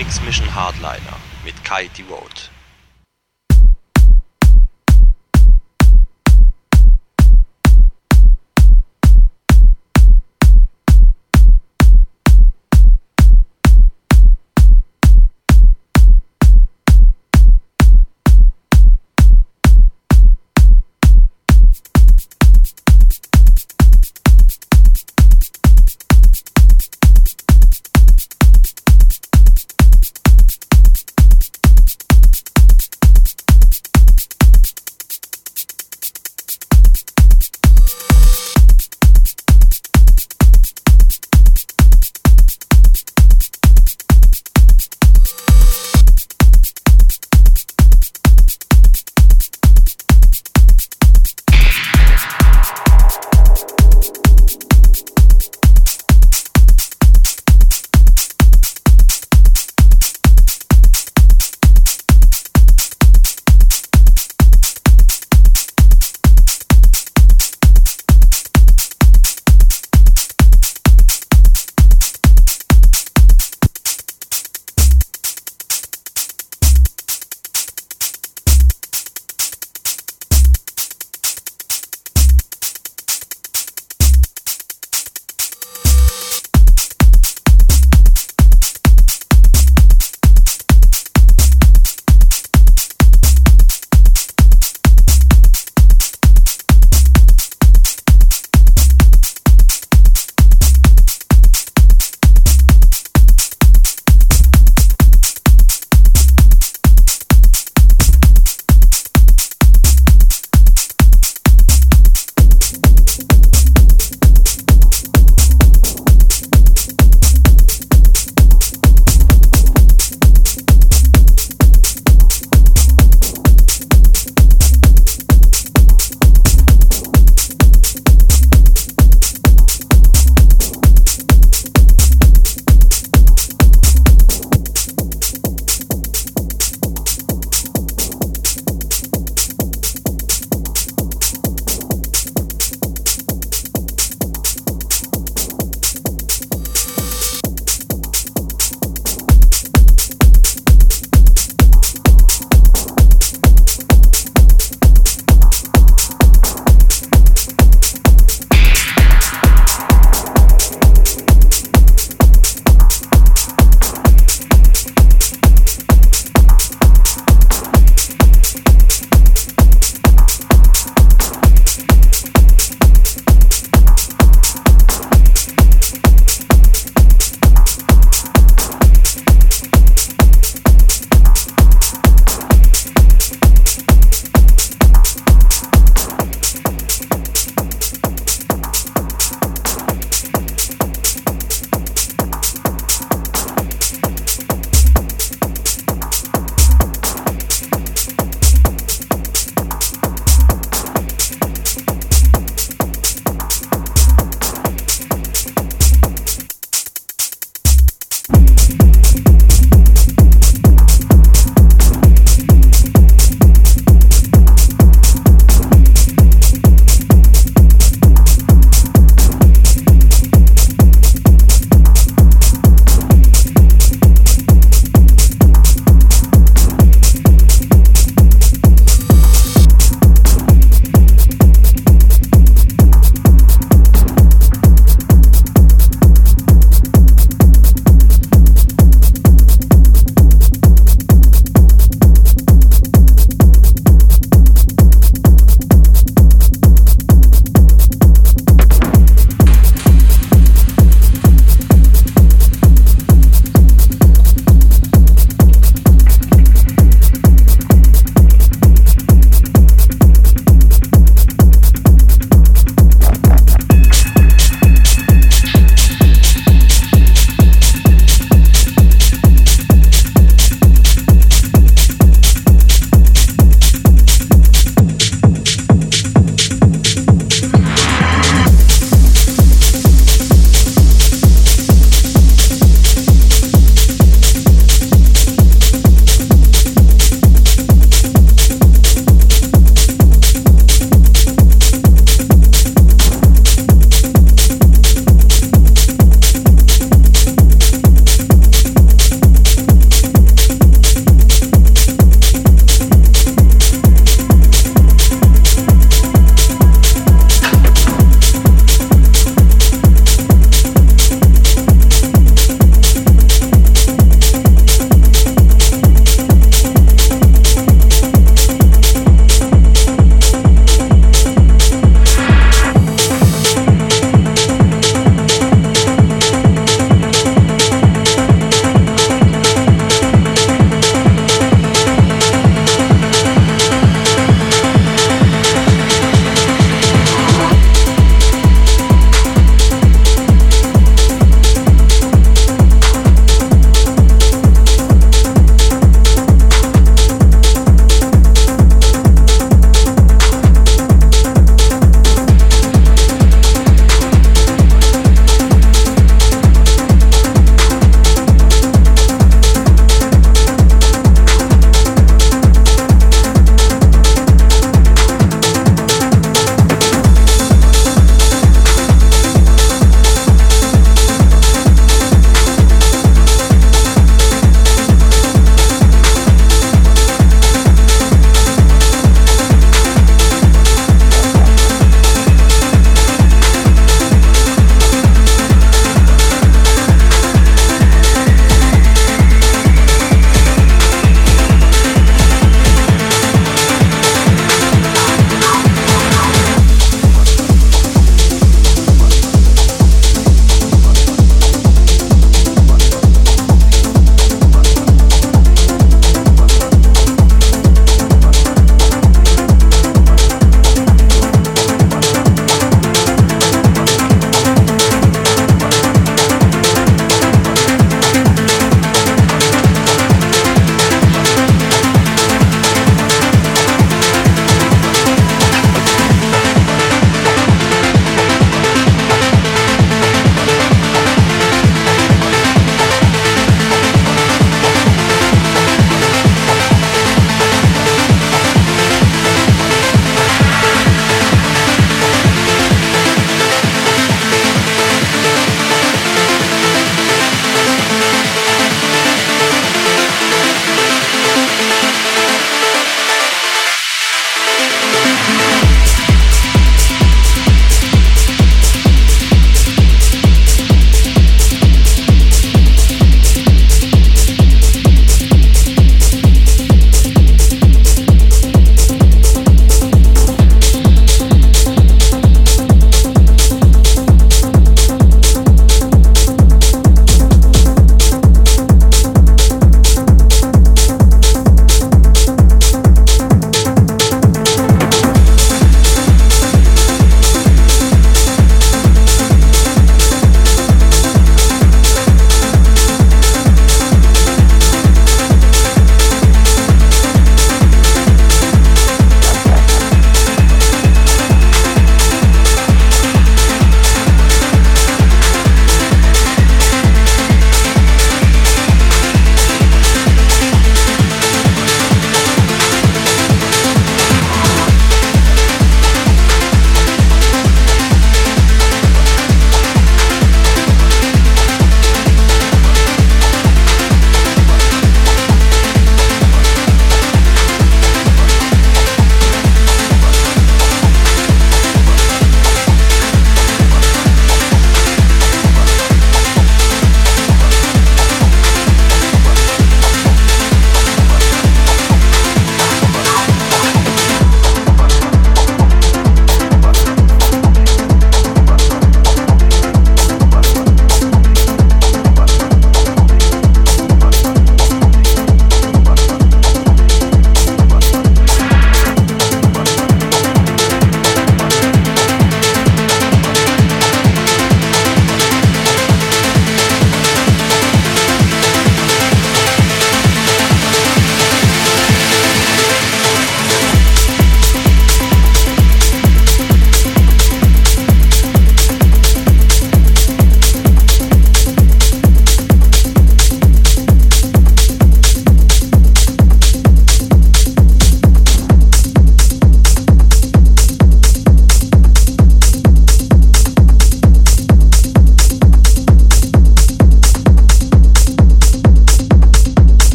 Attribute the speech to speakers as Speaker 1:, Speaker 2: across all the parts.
Speaker 1: Mix Mission Hardliner mit Kai Devote.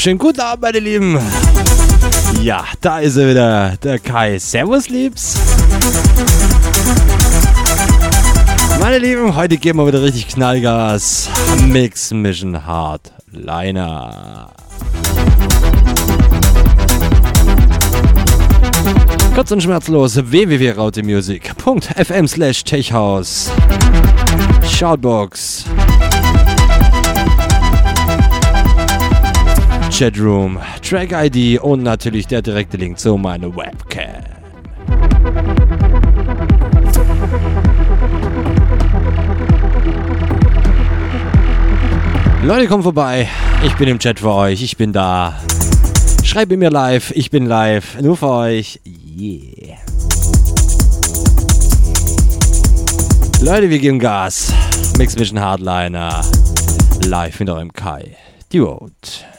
Speaker 1: Wunderschönen guten Abend, meine Lieben. Ja, da ist er wieder, der Kai. Servus, Liebs. Meine Lieben, heute geben wir wieder richtig Knallgas. Mix Mission Hardliner. Kurz und schmerzlos www.rautemusic.fm slash techhouse Shoutbox Chatroom, Track ID und natürlich der direkte Link zu meiner Webcam. Leute, kommt vorbei. Ich bin im Chat für euch. Ich bin da. Schreibt mir live. Ich bin live. Nur für euch. Yeah. Leute, wir geben Gas. Mix Mission Hardliner. Live mit eurem Kai. Die Road.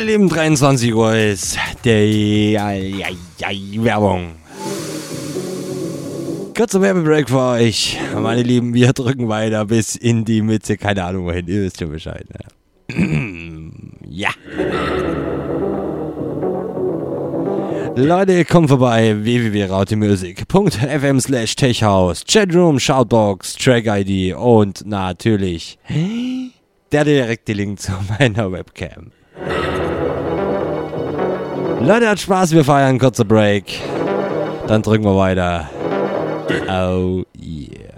Speaker 1: Meine Lieben, 23 Uhr ist ja, Werbung. Kurzer Werbebreak für euch. Meine Lieben, wir drücken weiter bis in die Mitte. Keine Ahnung wohin, ihr wisst schon Bescheid. Ne? ja. Leute, kommt vorbei www.rautemusic.fm slash techhouse, Chatroom, Shoutbox, Track-ID und natürlich der direkte Link zu meiner Webcam. Leute, hat Spaß, wir feiern, kurzer Break. Dann drücken wir weiter. Oh yeah.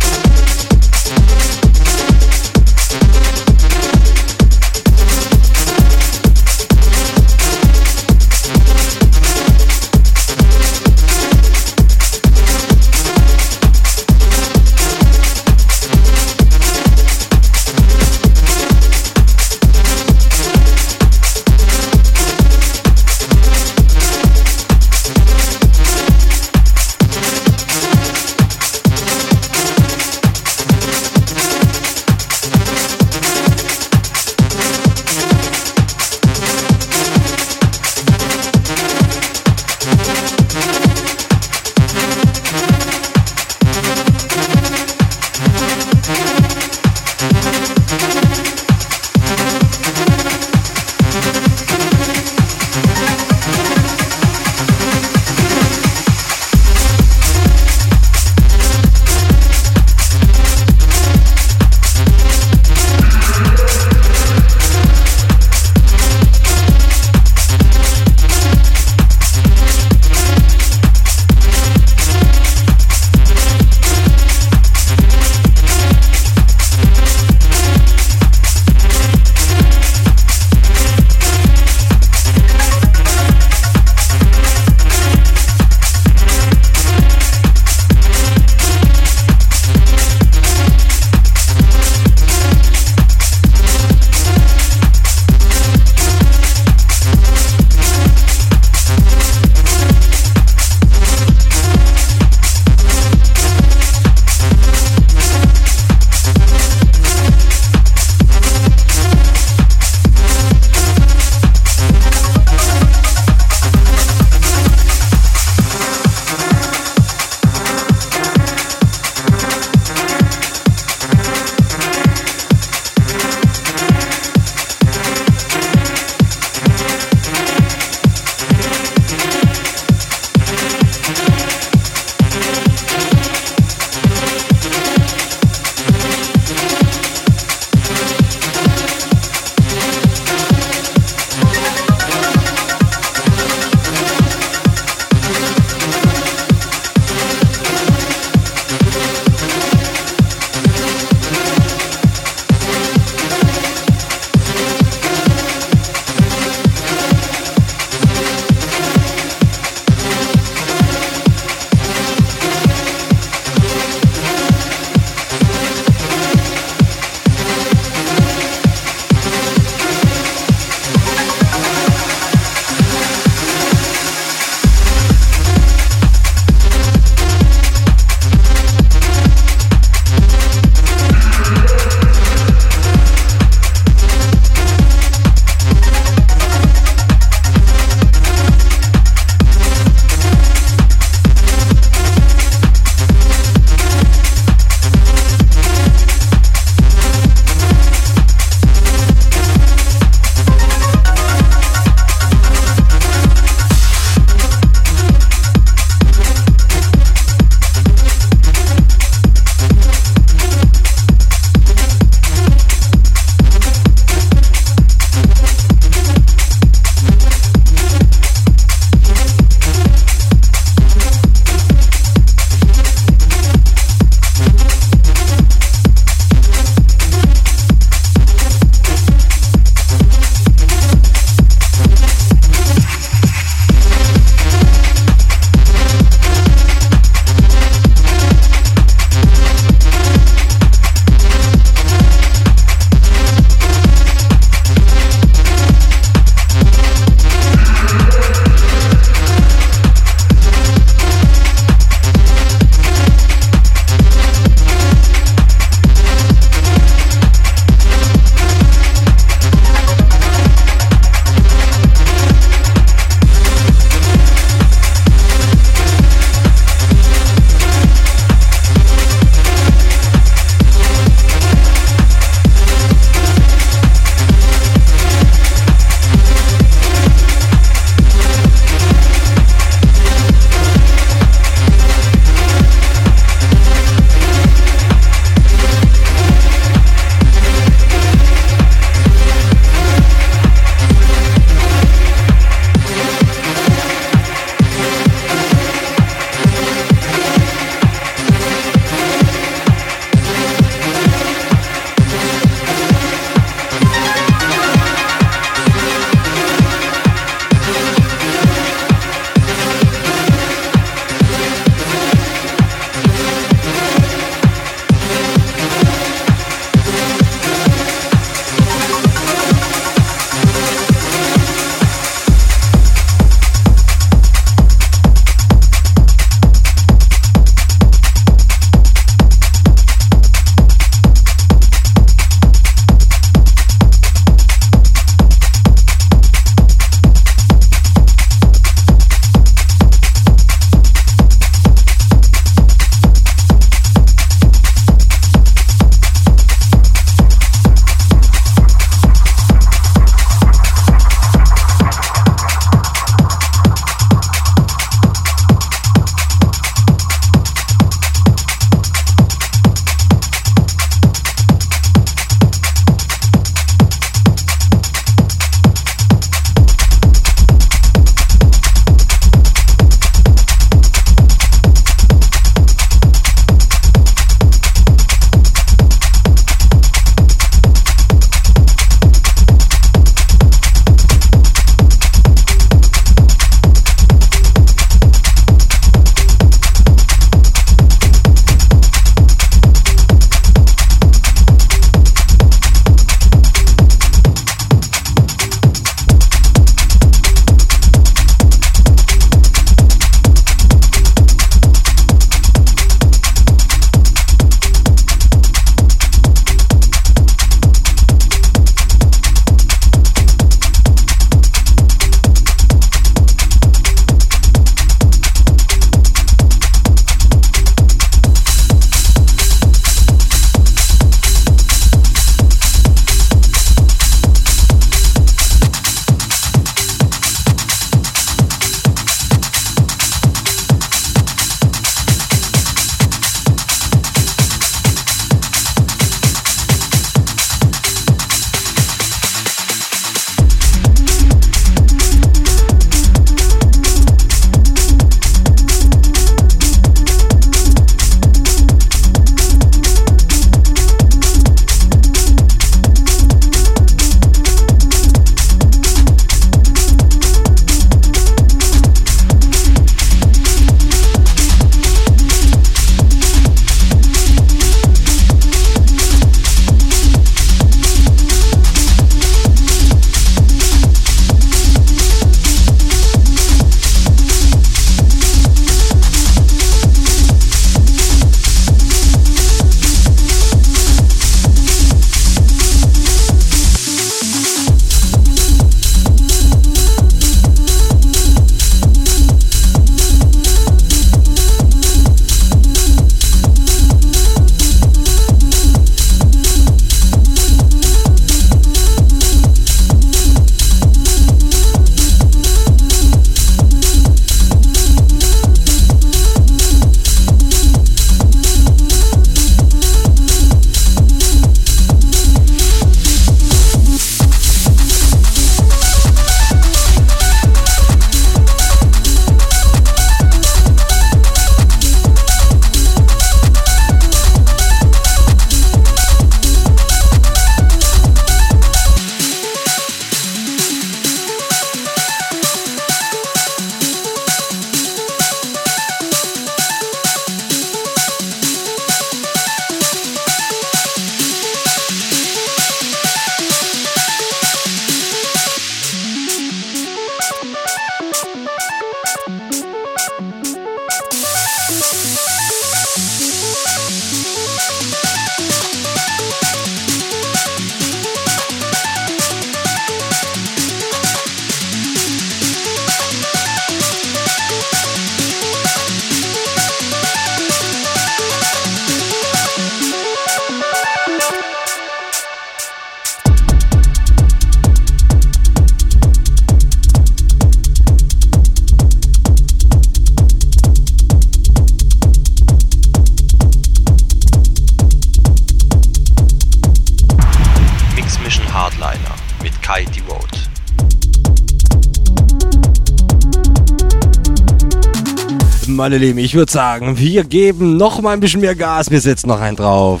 Speaker 1: Meine Lieben, ich würde sagen, wir geben noch mal ein bisschen mehr Gas. Wir setzen noch einen drauf.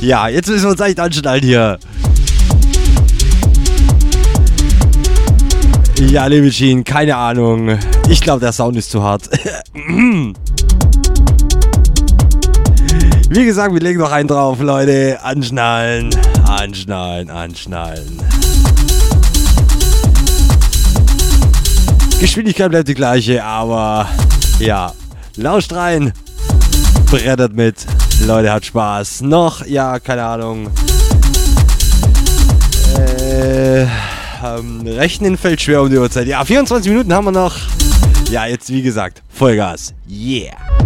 Speaker 1: Ja, jetzt müssen wir uns echt anschnallen hier. Ja, liebe Jean, keine Ahnung. Ich glaube, der Sound ist zu hart. Wie gesagt, wir legen noch einen drauf, Leute. Anschnallen, anschnallen, anschnallen. Geschwindigkeit bleibt die gleiche, aber ja, lauscht rein, brettert mit. Leute, hat Spaß. Noch, ja, keine Ahnung. Äh, ähm, rechnen fällt schwer um die Uhrzeit. Ja, 24 Minuten haben wir noch. Ja, jetzt wie gesagt, Vollgas. Yeah.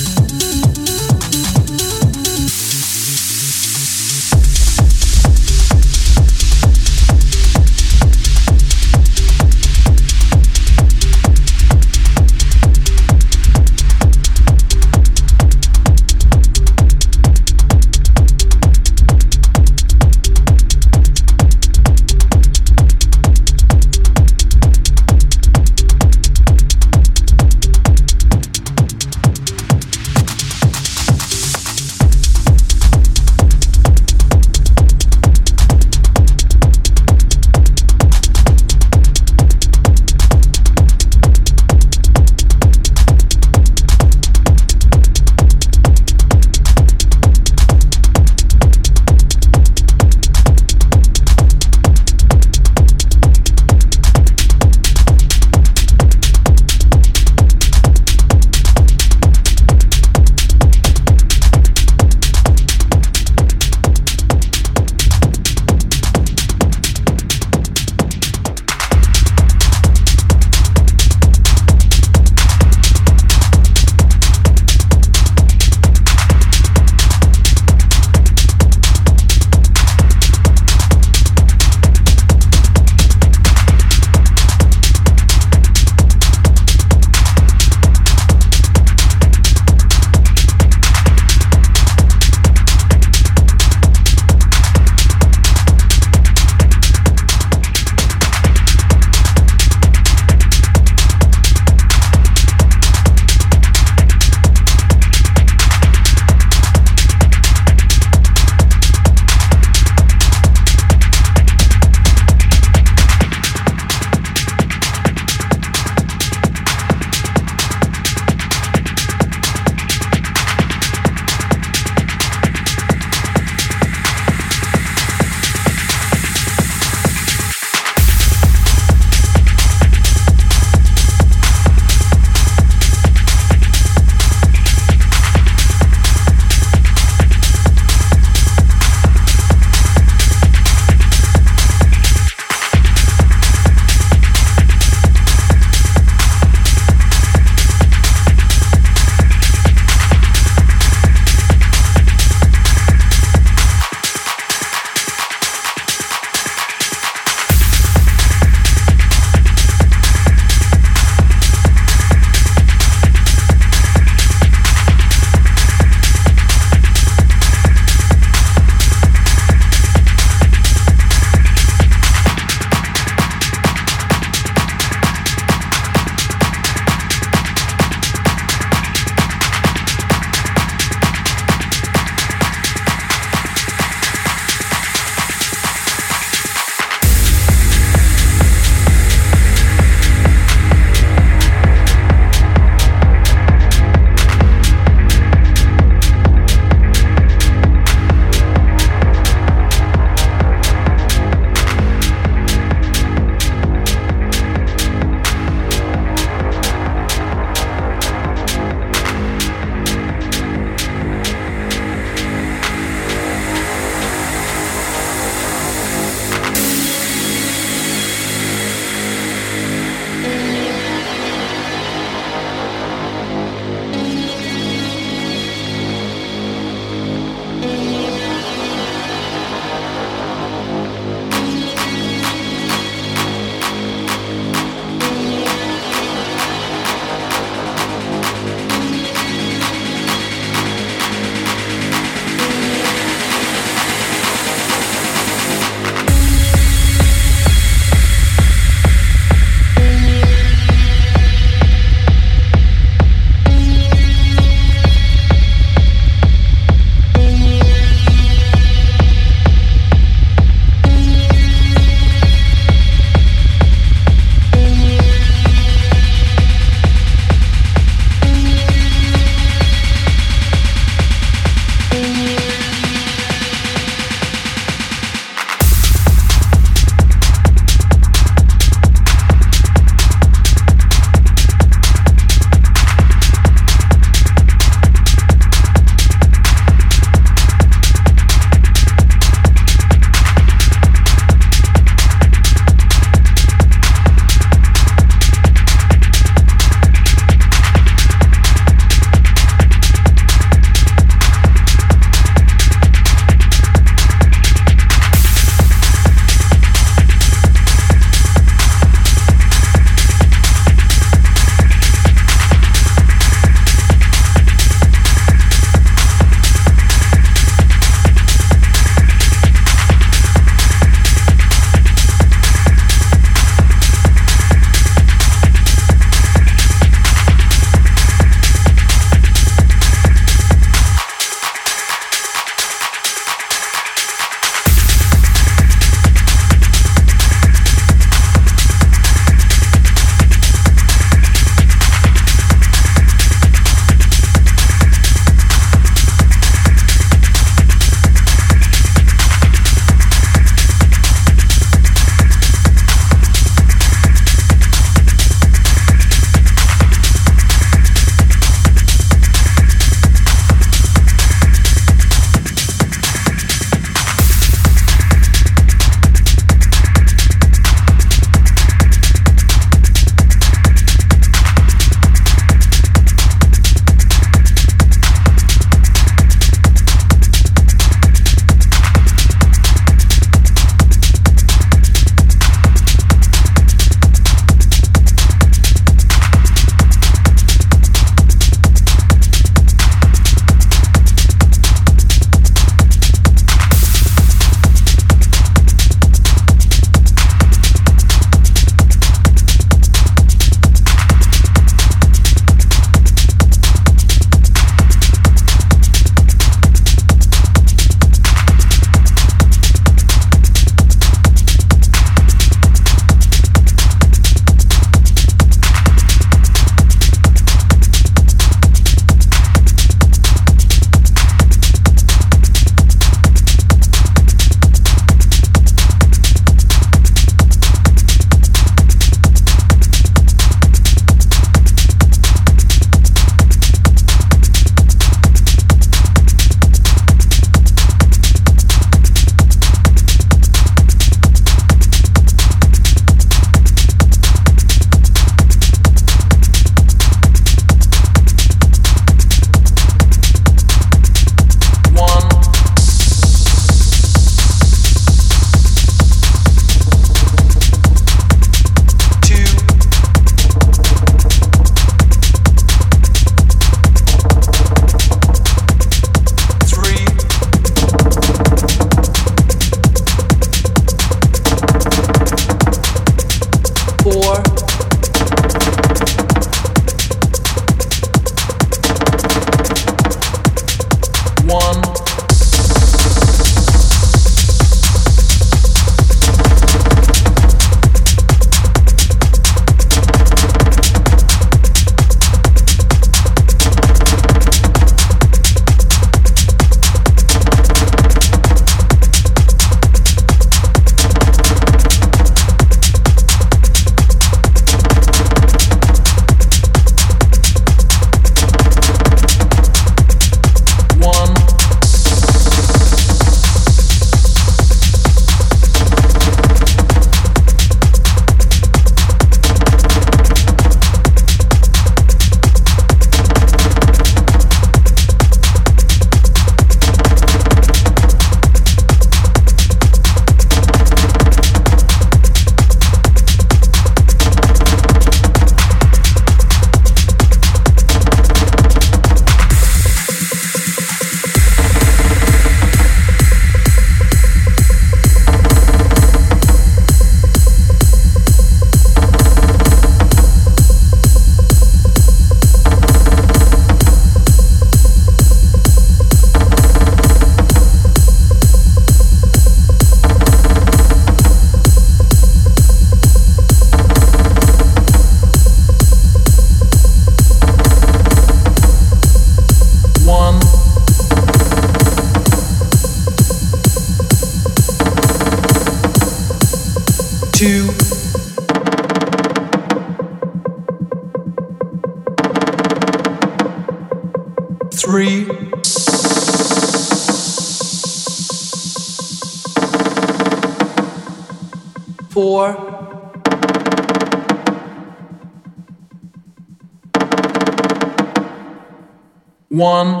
Speaker 2: One.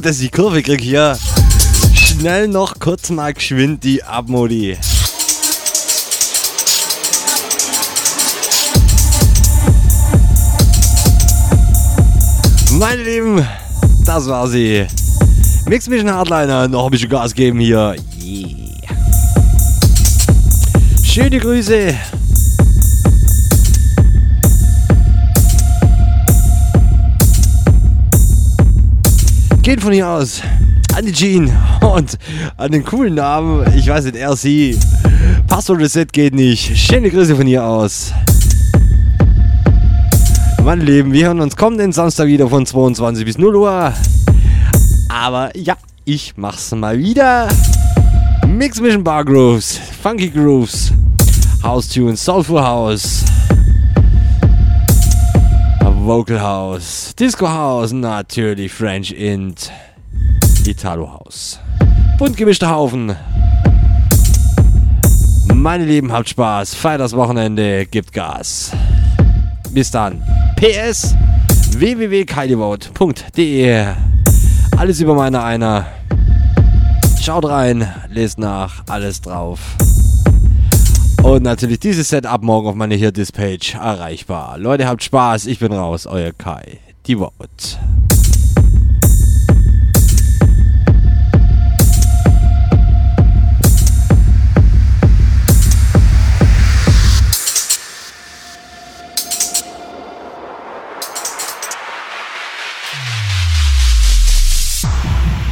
Speaker 1: Gucken, dass ich die Kurve kriege hier. Schnell noch kurz mal geschwind die Abmodi. Meine Lieben, das war sie. Mix Mission Hardliner, noch ein bisschen Gas geben hier. Yeah. Schöne Grüße. Geht von hier aus an die Jean und an den coolen Namen, ich weiß nicht, sie. Passwort Reset geht nicht. Schöne Grüße von hier aus. Meine Lieben, wir hören uns kommenden Samstag wieder von 22 bis 0 Uhr. Aber ja, ich mach's mal wieder. Mix Mission Bar Grooves, Funky Grooves, House Tunes, Soulful House, Vocal House, Disco House, natürlich French Int, Italo House. Bunt gemischter Haufen. Meine Lieben, habt Spaß, feiert das Wochenende, gibt Gas. Bis dann. PS www.kaidevote.de Alles über meine einer. Schaut rein, lest nach, alles drauf. Und natürlich dieses Set ab morgen auf meiner hier Dispatch erreichbar. Leute, habt Spaß, ich bin raus, euer Kai. Die Vote.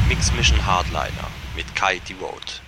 Speaker 3: Mix Mission Hardliner mit Kai Devote.